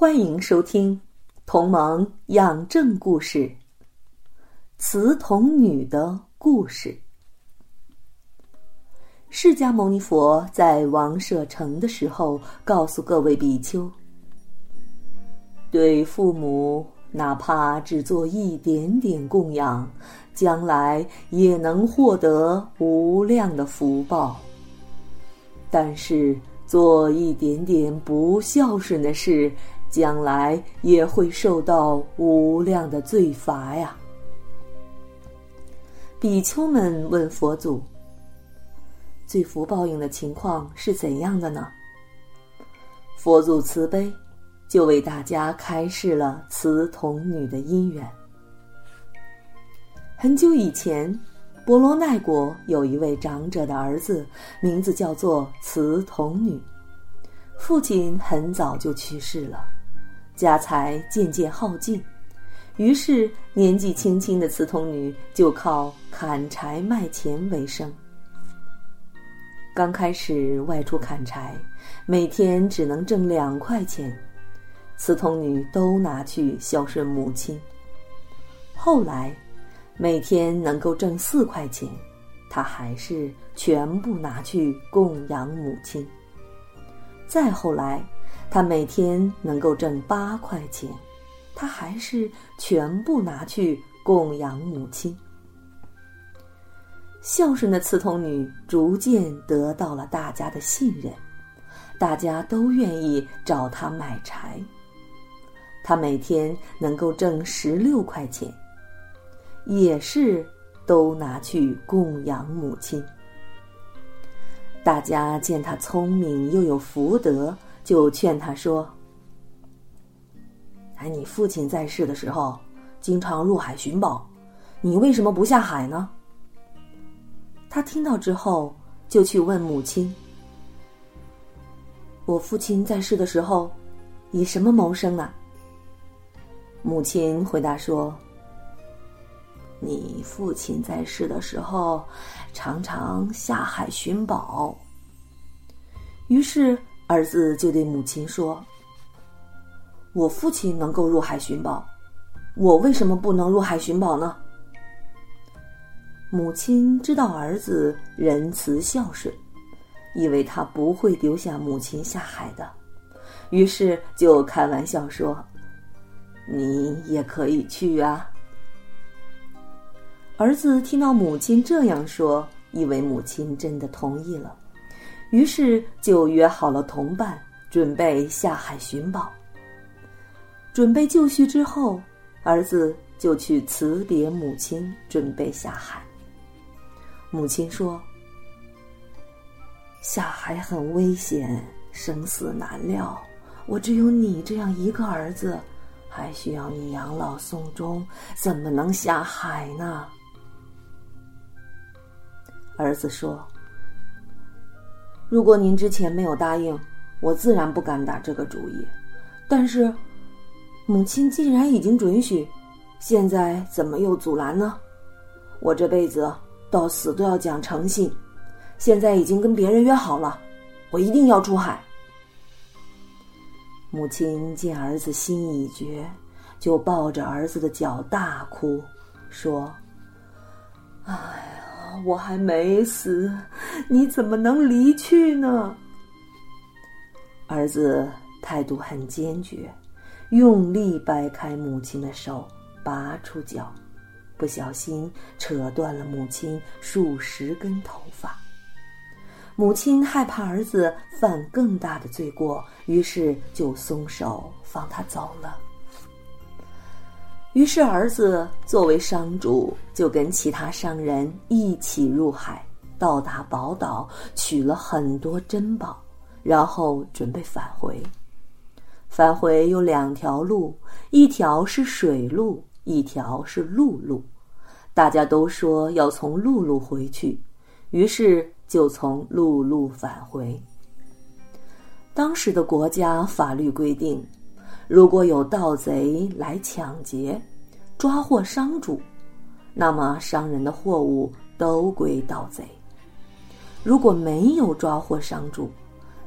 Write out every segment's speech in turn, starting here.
欢迎收听《同盟养正故事》慈童女的故事。释迦牟尼佛在王舍城的时候，告诉各位比丘：对父母，哪怕只做一点点供养，将来也能获得无量的福报。但是，做一点点不孝顺的事，将来也会受到无量的罪罚呀！比丘们问佛祖：“罪福报应的情况是怎样的呢？”佛祖慈悲，就为大家开示了慈童女的因缘。很久以前，婆罗奈国有一位长者的儿子，名字叫做慈童女，父亲很早就去世了。家财渐渐耗尽，于是年纪轻轻的慈童女就靠砍柴卖钱为生。刚开始外出砍柴，每天只能挣两块钱，慈童女都拿去孝顺母亲。后来，每天能够挣四块钱，她还是全部拿去供养母亲。再后来。他每天能够挣八块钱，他还是全部拿去供养母亲。孝顺的慈童女逐渐得到了大家的信任，大家都愿意找她买柴。她每天能够挣十六块钱，也是都拿去供养母亲。大家见她聪明又有福德。就劝他说：“哎，你父亲在世的时候，经常入海寻宝，你为什么不下海呢？”他听到之后，就去问母亲：“我父亲在世的时候，以什么谋生呢？”母亲回答说：“你父亲在世的时候，常常下海寻宝。”于是。儿子就对母亲说：“我父亲能够入海寻宝，我为什么不能入海寻宝呢？”母亲知道儿子仁慈孝顺，以为他不会丢下母亲下海的，于是就开玩笑说：“你也可以去啊。”儿子听到母亲这样说，以为母亲真的同意了。于是就约好了同伴，准备下海寻宝。准备就绪之后，儿子就去辞别母亲，准备下海。母亲说：“下海很危险，生死难料。我只有你这样一个儿子，还需要你养老送终，怎么能下海呢？”儿子说。如果您之前没有答应，我自然不敢打这个主意。但是，母亲既然已经准许，现在怎么又阻拦呢？我这辈子到死都要讲诚信。现在已经跟别人约好了，我一定要出海。母亲见儿子心意已决，就抱着儿子的脚大哭，说：“哎。”我还没死，你怎么能离去呢？儿子态度很坚决，用力掰开母亲的手，拔出脚，不小心扯断了母亲数十根头发。母亲害怕儿子犯更大的罪过，于是就松手放他走了。于是，儿子作为商主，就跟其他商人一起入海，到达宝岛，取了很多珍宝，然后准备返回。返回有两条路，一条是水路，一条是陆路。大家都说要从陆路回去，于是就从陆路返回。当时的国家法律规定，如果有盗贼来抢劫、抓获商主，那么商人的货物都归盗贼；如果没有抓获商主，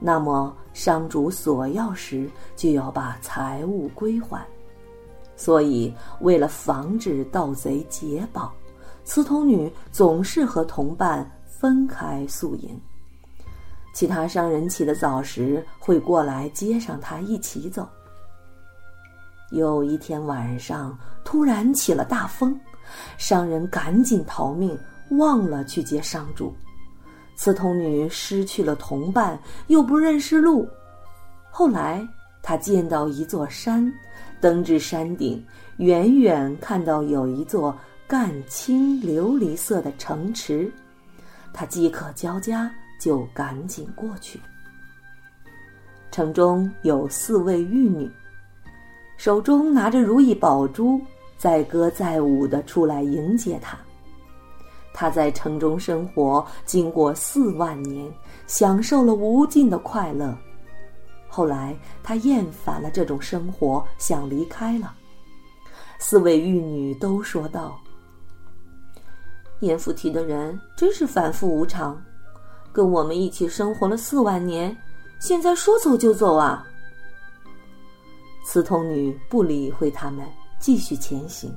那么商主索要时就要把财物归还。所以，为了防止盗贼劫宝，雌童女总是和同伴分开宿营。其他商人起得早时会过来接上他一起走。有一天晚上，突然起了大风，商人赶紧逃命，忘了去接商主。雌童女失去了同伴，又不认识路。后来，他见到一座山，登至山顶，远远看到有一座干青琉璃色的城池，他饥渴交加，就赶紧过去。城中有四位玉女，手中拿着如意宝珠，载歌载舞的出来迎接他。他在城中生活，经过四万年，享受了无尽的快乐。后来他厌烦了这种生活，想离开了。四位玉女都说道：“阎浮提的人真是反复无常，跟我们一起生活了四万年，现在说走就走啊！”慈童女不理会他们，继续前行，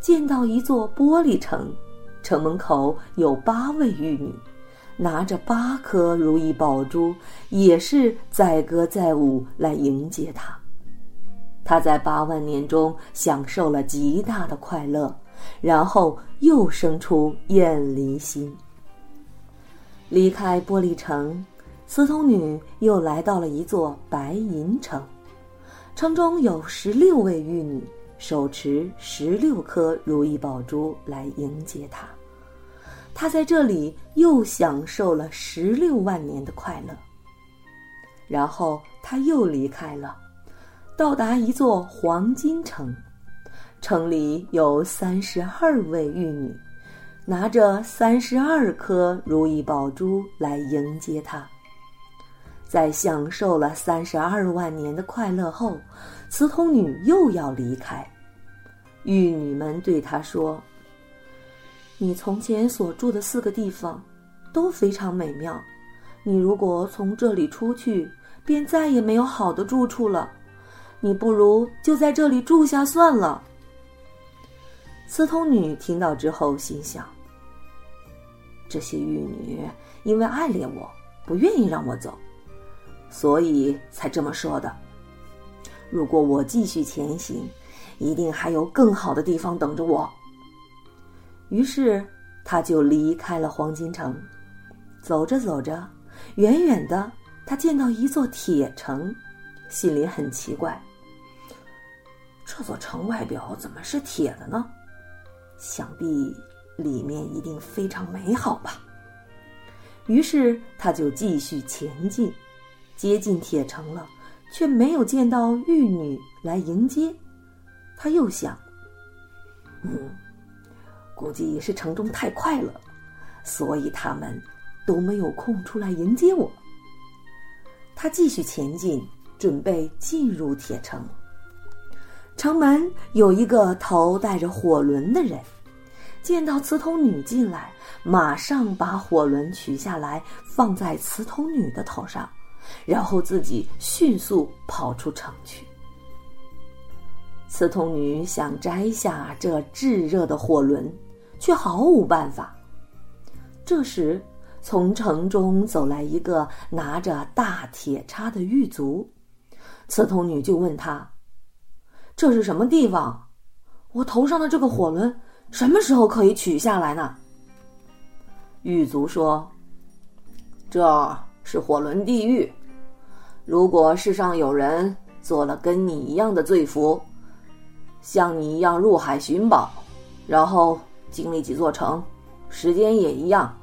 见到一座玻璃城。城门口有八位玉女，拿着八颗如意宝珠，也是载歌载舞来迎接他。他在八万年中享受了极大的快乐，然后又生出厌离心。离开玻璃城，慈童女又来到了一座白银城，城中有十六位玉女，手持十六颗如意宝珠来迎接他。他在这里又享受了十六万年的快乐。然后他又离开了，到达一座黄金城，城里有三十二位玉女，拿着三十二颗如意宝珠来迎接他。在享受了三十二万年的快乐后，慈童女又要离开，玉女们对他说。你从前所住的四个地方，都非常美妙。你如果从这里出去，便再也没有好的住处了。你不如就在这里住下算了。慈童女听到之后，心想：这些玉女因为爱恋我，不愿意让我走，所以才这么说的。如果我继续前行，一定还有更好的地方等着我。于是，他就离开了黄金城。走着走着，远远的，他见到一座铁城，心里很奇怪：这座城外表怎么是铁的呢？想必里面一定非常美好吧。于是，他就继续前进，接近铁城了，却没有见到玉女来迎接。他又想：嗯。估计是城中太快了，所以他们都没有空出来迎接我。他继续前进，准备进入铁城。城门有一个头戴着火轮的人，见到慈童女进来，马上把火轮取下来放在慈童女的头上，然后自己迅速跑出城去。刺痛女想摘下这炙热的火轮。却毫无办法。这时，从城中走来一个拿着大铁叉的狱卒，刺痛女就问他：“这是什么地方？我头上的这个火轮什么时候可以取下来呢？”狱卒说：“这是火轮地狱。如果世上有人做了跟你一样的罪服，像你一样入海寻宝，然后……”经历几座城，时间也一样，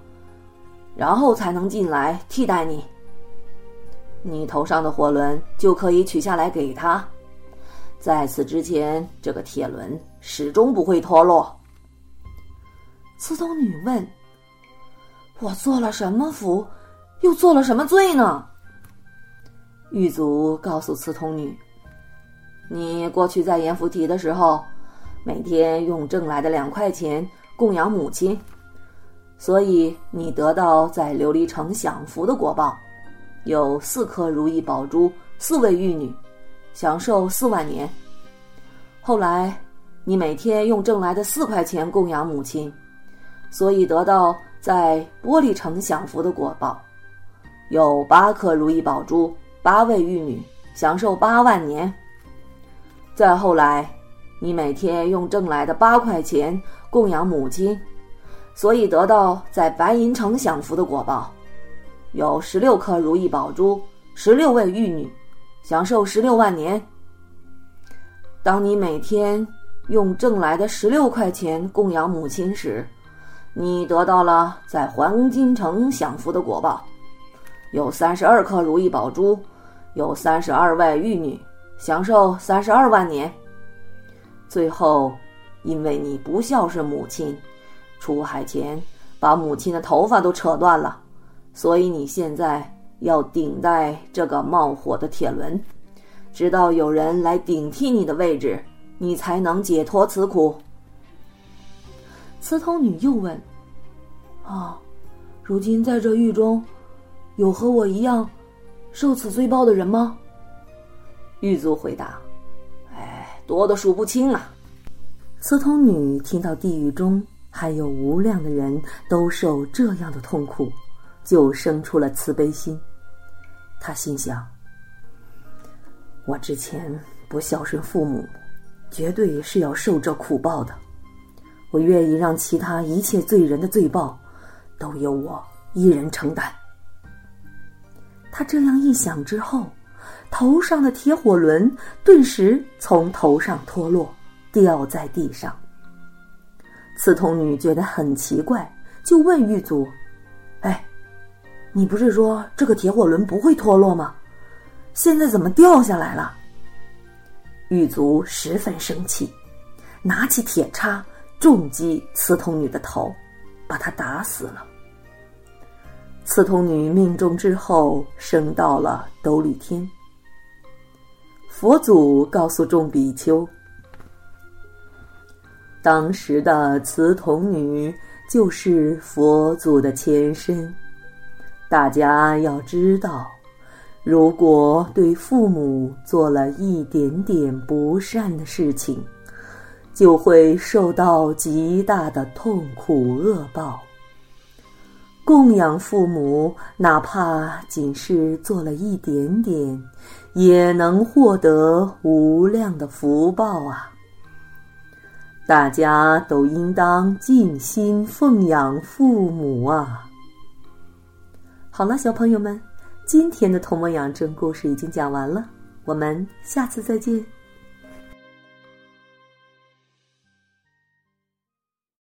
然后才能进来替代你。你头上的火轮就可以取下来给他。在此之前，这个铁轮始终不会脱落。刺头女问：“我做了什么福，又做了什么罪呢？”狱卒告诉刺头女：“你过去在阎浮提的时候，每天用挣来的两块钱供养母亲，所以你得到在琉璃城享福的果报，有四颗如意宝珠，四位玉女。”享受四万年。后来，你每天用挣来的四块钱供养母亲，所以得到在玻璃城享福的果报，有八颗如意宝珠，八位玉女，享受八万年。再后来，你每天用挣来的八块钱供养母亲，所以得到在白银城享福的果报，有十六颗如意宝珠，十六位玉女。享受十六万年。当你每天用挣来的十六块钱供养母亲时，你得到了在黄金城享福的果报，有三十二颗如意宝珠，有三十二位玉女，享受三十二万年。最后，因为你不孝顺母亲，出海前把母亲的头发都扯断了，所以你现在。要顶戴这个冒火的铁轮，直到有人来顶替你的位置，你才能解脱此苦。刺头女又问：“啊，如今在这狱中，有和我一样受此罪报的人吗？”狱卒回答：“哎，多的数不清啊。”司通女听到地狱中还有无量的人都受这样的痛苦，就生出了慈悲心。他心想：“我之前不孝顺父母，绝对是要受这苦报的。我愿意让其他一切罪人的罪报，都由我一人承担。”他这样一想之后，头上的铁火轮顿时从头上脱落，掉在地上。刺痛女觉得很奇怪，就问狱卒：“哎？”你不是说这个铁火轮不会脱落吗？现在怎么掉下来了？狱卒十分生气，拿起铁叉重击刺痛女的头，把她打死了。刺童女命中之后，升到了兜率天。佛祖告诉众比丘，当时的慈童女就是佛祖的前身。大家要知道，如果对父母做了一点点不善的事情，就会受到极大的痛苦恶报。供养父母，哪怕仅是做了一点点，也能获得无量的福报啊！大家都应当尽心奉养父母啊！好了，小朋友们，今天的《童梦养正》故事已经讲完了，我们下次再见。